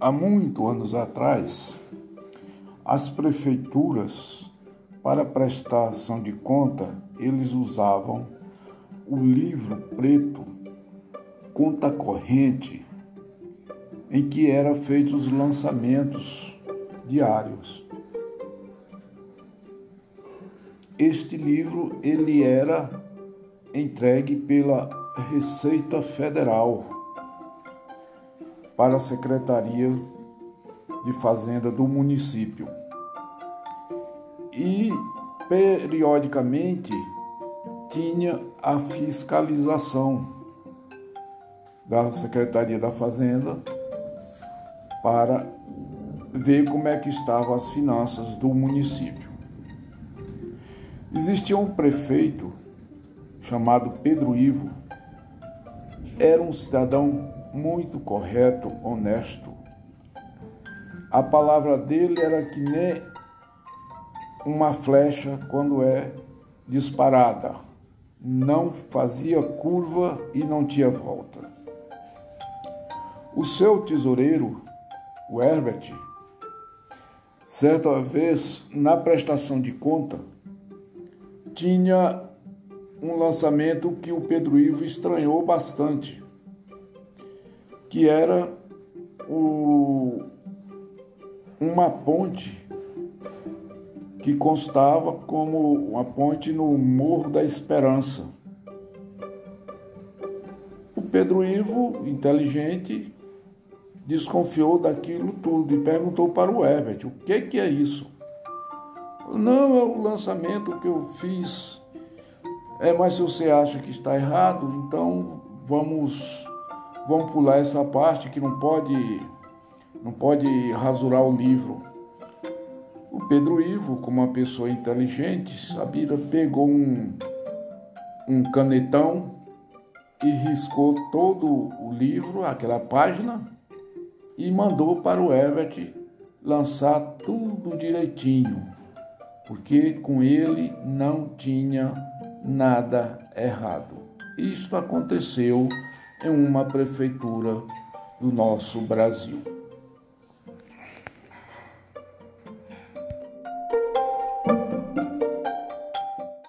Há muitos anos atrás, as prefeituras, para prestação de conta, eles usavam o livro preto Conta Corrente, em que eram feitos os lançamentos diários. Este livro ele era entregue pela Receita Federal para a Secretaria de Fazenda do município. E periodicamente tinha a fiscalização da Secretaria da Fazenda para ver como é que estavam as finanças do município. Existia um prefeito chamado Pedro Ivo. Era um cidadão muito correto, honesto. A palavra dele era que nem uma flecha quando é disparada. Não fazia curva e não tinha volta. O seu tesoureiro, o Herbert, certa vez, na prestação de conta, tinha um lançamento que o Pedro Ivo estranhou bastante, que era o, uma ponte que constava como uma ponte no Morro da Esperança. O Pedro Ivo, inteligente, desconfiou daquilo tudo e perguntou para o Herbert: o que, que é isso? Não, é o lançamento que eu fiz. É, mas se você acha que está errado, então vamos vamos pular essa parte que não pode não pode rasurar o livro. O Pedro Ivo, como uma pessoa inteligente, sabia, pegou um, um canetão e riscou todo o livro, aquela página, e mandou para o Herbert lançar tudo direitinho, porque com ele não tinha nada errado. Isto aconteceu em uma prefeitura do nosso Brasil.